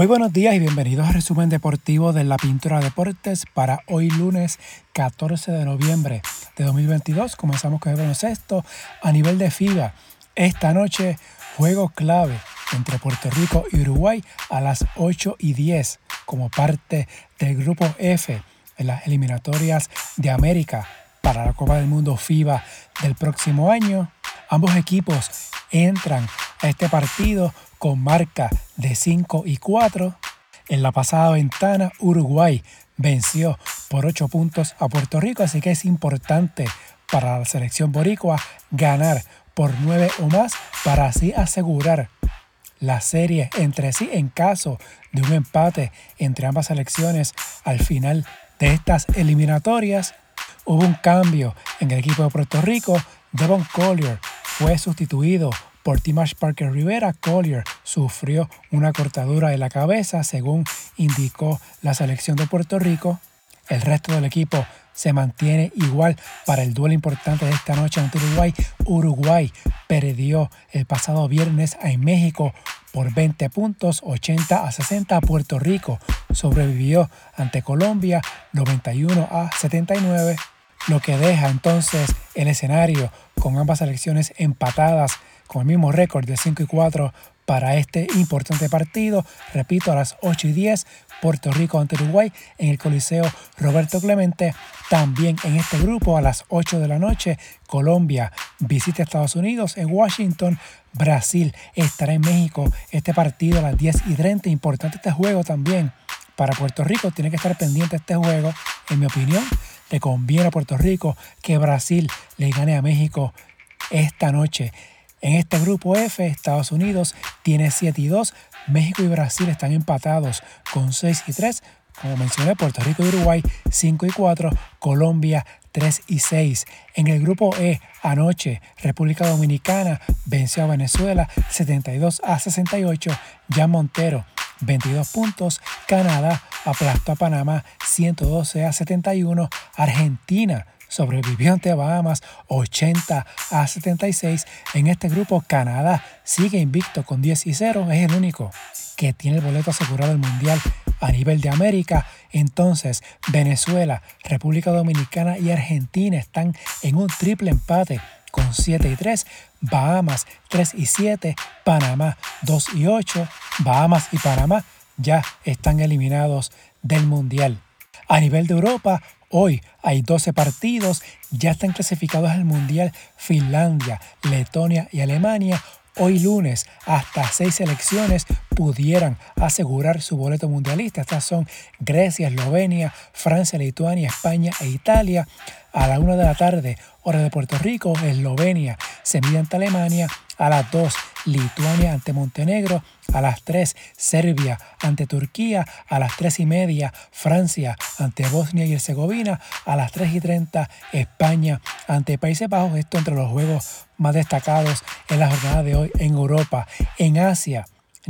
Muy buenos días y bienvenidos al resumen deportivo de la Pintura Deportes para hoy lunes 14 de noviembre de 2022. Comenzamos con el baloncesto a nivel de FIBA. Esta noche, juego clave entre Puerto Rico y Uruguay a las 8 y 10 como parte del grupo F en las eliminatorias de América para la Copa del Mundo FIBA del próximo año. Ambos equipos entran este partido con marca de 5 y 4. En la pasada ventana, Uruguay venció por 8 puntos a Puerto Rico, así que es importante para la selección boricua ganar por 9 o más para así asegurar la serie entre sí en caso de un empate entre ambas selecciones al final de estas eliminatorias. Hubo un cambio en el equipo de Puerto Rico. Devon Collier fue sustituido por Timash Parker Rivera, Collier sufrió una cortadura de la cabeza, según indicó la selección de Puerto Rico. El resto del equipo se mantiene igual para el duelo importante de esta noche ante Uruguay. Uruguay perdió el pasado viernes en México por 20 puntos, 80 a 60. Puerto Rico sobrevivió ante Colombia 91 a 79, lo que deja entonces el escenario con ambas selecciones empatadas con el mismo récord de 5 y 4 para este importante partido. Repito, a las 8 y 10, Puerto Rico ante Uruguay en el Coliseo Roberto Clemente. También en este grupo, a las 8 de la noche, Colombia visita Estados Unidos en Washington. Brasil estará en México. Este partido a las 10 y 30. Importante este juego también. Para Puerto Rico tiene que estar pendiente este juego. En mi opinión, le conviene a Puerto Rico que Brasil le gane a México esta noche. En este grupo F, Estados Unidos tiene 7 y 2, México y Brasil están empatados con 6 y 3, como mencioné, Puerto Rico y Uruguay 5 y 4, Colombia 3 y 6. En el grupo E, anoche, República Dominicana venció a Venezuela 72 a 68, Jan Montero 22 puntos, Canadá aplastó a Panamá 112 a 71, Argentina sobrevivió ante Bahamas 80 a 76. En este grupo Canadá sigue invicto con 10 y 0, es el único que tiene el boleto asegurado del Mundial a nivel de América. Entonces Venezuela, República Dominicana y Argentina están en un triple empate con 7 y 3, Bahamas 3 y 7, Panamá 2 y 8, Bahamas y Panamá ya están eliminados del Mundial. A nivel de Europa, Hoy hay 12 partidos, ya están clasificados al Mundial Finlandia, Letonia y Alemania. Hoy lunes, hasta seis selecciones pudieran asegurar su boleto mundialista. Estas son Grecia, Eslovenia, Francia, Lituania, España e Italia. A la una de la tarde, hora de Puerto Rico, Eslovenia se mide ante Alemania. A las 2, Lituania ante Montenegro. A las 3, Serbia ante Turquía. A las 3 y media, Francia ante Bosnia y Herzegovina. A las 3 y 30, España ante Países Bajos. Esto entre los juegos más destacados en la jornada de hoy en Europa. En Asia,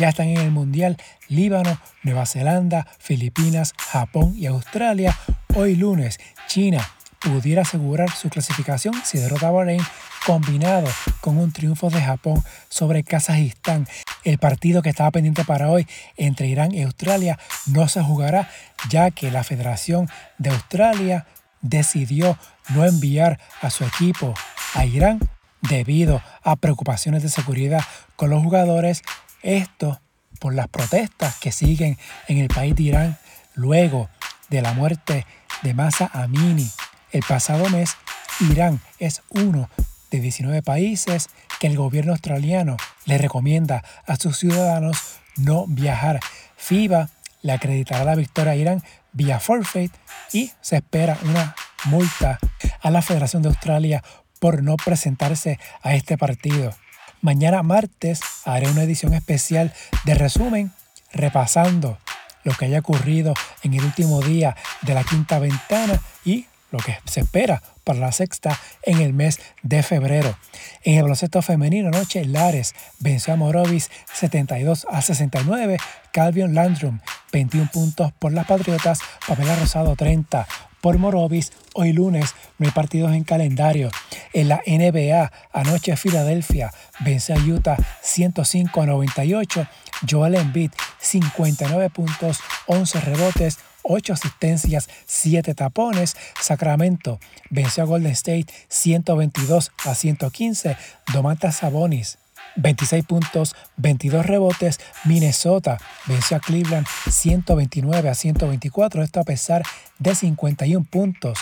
ya están en el Mundial Líbano, Nueva Zelanda, Filipinas, Japón y Australia. Hoy lunes, China pudiera asegurar su clasificación si derrota a Bahrein combinado con un triunfo de Japón sobre Kazajistán. El partido que estaba pendiente para hoy entre Irán y Australia no se jugará ya que la Federación de Australia decidió no enviar a su equipo a Irán debido a preocupaciones de seguridad con los jugadores. Esto por las protestas que siguen en el país de Irán luego de la muerte de Masa Amini, el pasado mes, Irán es uno de 19 países que el gobierno australiano le recomienda a sus ciudadanos no viajar. FIBA le acreditará la victoria a Irán vía forfeit y se espera una multa a la Federación de Australia por no presentarse a este partido. Mañana martes haré una edición especial de resumen repasando lo que haya ocurrido en el último día de la quinta ventana y lo que se espera para la sexta en el mes de febrero. En el baloncesto femenino anoche, Lares venció a Morovis 72 a 69, Calvion Landrum 21 puntos por las Patriotas, Pamela Rosado 30 por Morovis. Hoy lunes no hay partidos en calendario. En la NBA, anoche Filadelfia vence a Utah 105 a 98. Joel Embiid, 59 puntos, 11 rebotes, 8 asistencias, 7 tapones. Sacramento venció a Golden State 122 a 115. Domantas Sabonis 26 puntos, 22 rebotes. Minnesota venció a Cleveland 129 a 124, esto a pesar de 51 puntos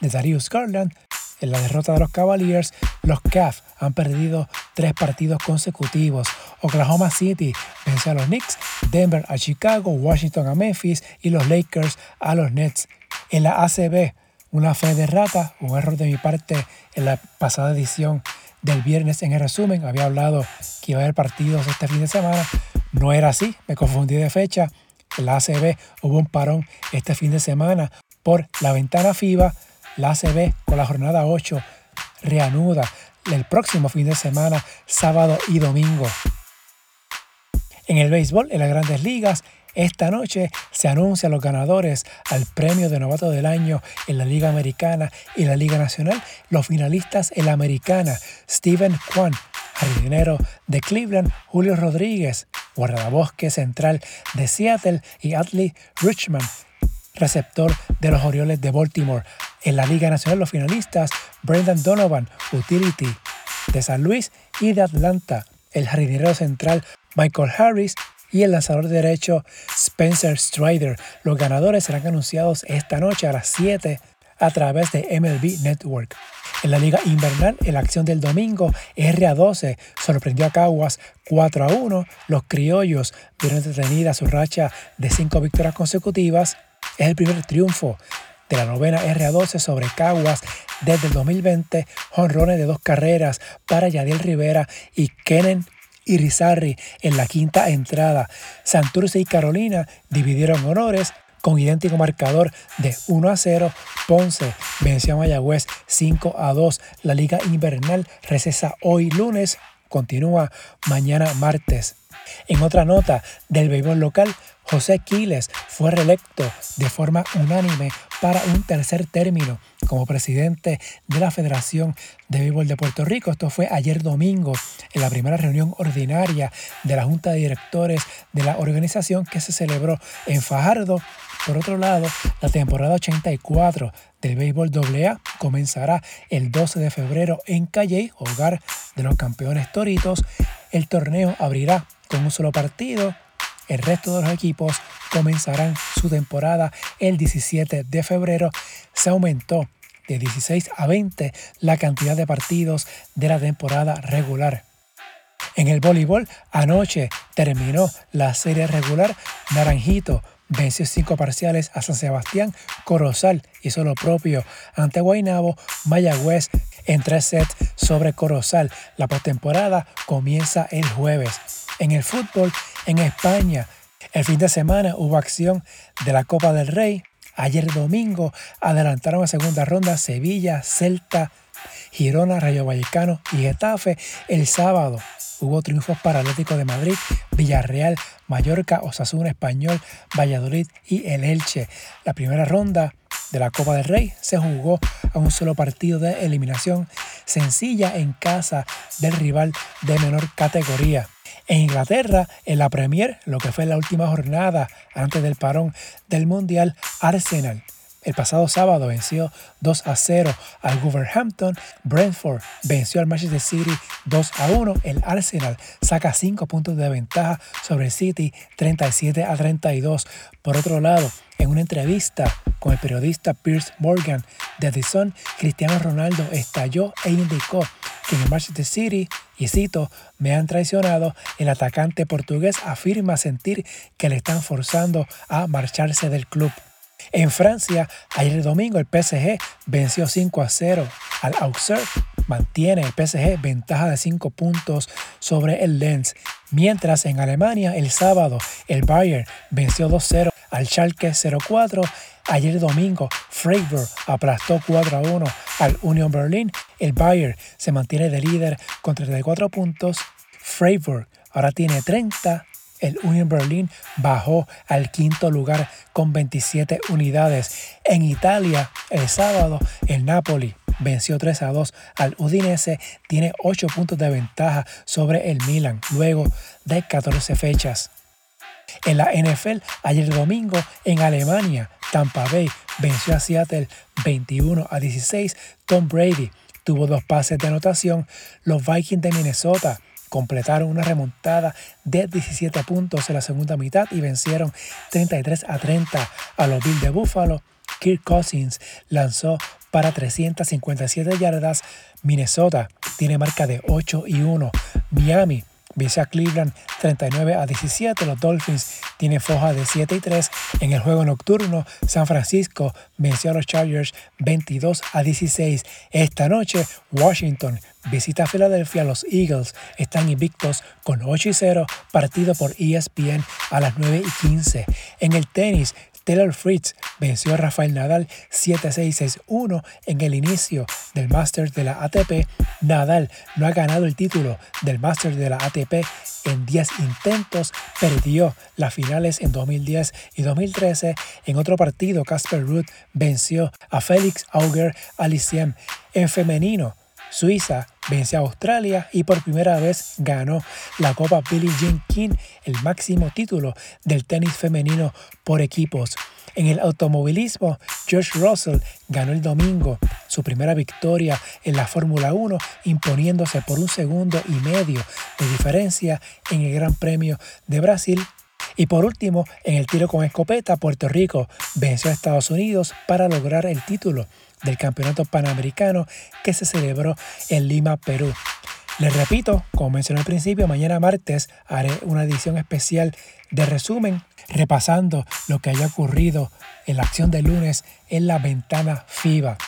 de Darius Garland. En la derrota de los Cavaliers, los Cavs han perdido tres partidos consecutivos. Oklahoma City venció a los Knicks, Denver a Chicago, Washington a Memphis y los Lakers a los Nets. En la ACB, una fe de rata, un error de mi parte en la pasada edición del viernes en el resumen. Había hablado que iba a haber partidos este fin de semana. No era así, me confundí de fecha. En la ACB hubo un parón este fin de semana por la ventana FIBA. La ACB con la jornada 8 reanuda el próximo fin de semana, sábado y domingo. En el béisbol, en las grandes ligas, esta noche se anuncian los ganadores al premio de novato del año en la Liga Americana y la Liga Nacional. Los finalistas en la Americana, Steven Kwan, jardinero de Cleveland, Julio Rodríguez, guardabosque central de Seattle y Adley Richmond, receptor de los Orioles de Baltimore. En la Liga Nacional los finalistas, Brendan Donovan, utility de San Luis y de Atlanta, el jardinero central Michael Harris y el lanzador derecho Spencer Strider. Los ganadores serán anunciados esta noche a las 7 a través de MLB Network. En la liga invernal, en la acción del domingo, RA12 sorprendió a Caguas 4 a 1. Los criollos vieron detenida su racha de 5 victorias consecutivas. Es el primer triunfo de la novena RA12 sobre Caguas desde el 2020. Jonrones de dos carreras para Yadiel Rivera y Kenen y Rizarri en la quinta entrada. Santurce y Carolina dividieron honores con idéntico marcador de 1 a 0. Ponce venció a Mayagüez 5 a 2. La liga invernal recesa hoy lunes, continúa mañana martes. En otra nota del béisbol local, José Quiles fue reelecto de forma unánime para un tercer término como presidente de la Federación de Béisbol de Puerto Rico. Esto fue ayer domingo en la primera reunión ordinaria de la Junta de Directores de la organización que se celebró en Fajardo. Por otro lado, la temporada 84 del béisbol AA comenzará el 12 de febrero en Calley, hogar de los campeones toritos. El torneo abrirá con un solo partido el resto de los equipos comenzarán su temporada el 17 de febrero. Se aumentó de 16 a 20 la cantidad de partidos de la temporada regular. En el voleibol, anoche terminó la serie regular. Naranjito venció cinco parciales a San Sebastián. Corozal hizo lo propio ante Guaynabo. Mayagüez en tres sets sobre Corozal. La postemporada comienza el jueves. En el fútbol, en España, el fin de semana hubo acción de la Copa del Rey. Ayer domingo adelantaron a segunda ronda Sevilla, Celta, Girona, Rayo Vallecano y Getafe. El sábado hubo triunfos para Atlético de Madrid, Villarreal, Mallorca, Osasuna Español, Valladolid y el Elche. La primera ronda de la Copa del Rey se jugó a un solo partido de eliminación sencilla en casa del rival de menor categoría. En Inglaterra, en la Premier, lo que fue la última jornada antes del parón del Mundial, Arsenal el pasado sábado venció 2 a 0 al Wolverhampton. Brentford venció al Manchester City 2 a 1. El Arsenal saca 5 puntos de ventaja sobre el City 37 a 32. Por otro lado, en una entrevista con el periodista Pierce Morgan de The Sun, Cristiano Ronaldo estalló e indicó que en el Manchester City, y cito, me han traicionado, el atacante portugués afirma sentir que le están forzando a marcharse del club. En Francia, ayer domingo el PSG venció 5 a 0 al Auxerre. Mantiene el PSG ventaja de 5 puntos sobre el Lens. Mientras en Alemania el sábado el Bayern venció 2-0 al Schalke 04. Ayer domingo Freiburg aplastó 4 a 1 al Union Berlin. El Bayern se mantiene de líder con 34 puntos. Freiburg ahora tiene 30 el Union Berlin bajó al quinto lugar con 27 unidades. En Italia, el sábado, el Napoli venció 3 a 2 al Udinese, tiene 8 puntos de ventaja sobre el Milan luego de 14 fechas. En la NFL, ayer domingo en Alemania, Tampa Bay venció a Seattle 21 a 16. Tom Brady tuvo dos pases de anotación. Los Vikings de Minnesota completaron una remontada de 17 puntos en la segunda mitad y vencieron 33 a 30 a los Bills de Buffalo. Kirk Cousins lanzó para 357 yardas. Minnesota tiene marca de 8 y 1. Miami vence a Cleveland 39 a 17. Los Dolphins tienen foja de 7 y 3. En el juego nocturno, San Francisco venció a los Chargers 22 a 16. Esta noche, Washington visita a Filadelfia. Los Eagles están invictos con 8 y 0. Partido por ESPN a las 9 y 15. En el tenis, Taylor Fritz venció a Rafael Nadal 7-6-6-1 en el inicio del Masters de la ATP. Nadal no ha ganado el título del Masters de la ATP en 10 intentos, perdió las finales en 2010 y 2013. En otro partido, Casper Ruud venció a Félix Auger Alicien en femenino. Suiza venció a Australia y por primera vez ganó la Copa Billie Jean King, el máximo título del tenis femenino por equipos. En el automovilismo, George Russell ganó el domingo su primera victoria en la Fórmula 1, imponiéndose por un segundo y medio de diferencia en el Gran Premio de Brasil y por último, en el tiro con escopeta, Puerto Rico venció a Estados Unidos para lograr el título del Campeonato Panamericano que se celebró en Lima, Perú. Les repito, como mencioné al principio, mañana martes haré una edición especial de resumen repasando lo que haya ocurrido en la acción de lunes en la ventana FIBA.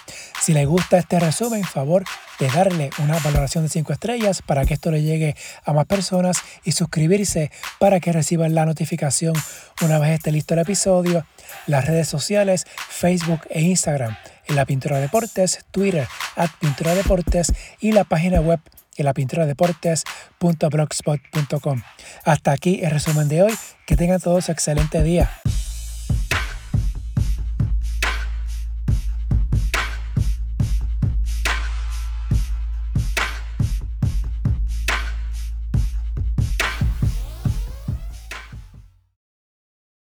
Si les gusta este resumen, favor de darle una valoración de 5 estrellas para que esto le llegue a más personas y suscribirse para que reciban la notificación una vez esté listo el episodio. Las redes sociales, Facebook e Instagram, en la Pintura Deportes, Twitter, at Pintura Deportes y la página web en la pintura deportes.blogspot.com. Hasta aquí el resumen de hoy. Que tengan todos excelente día.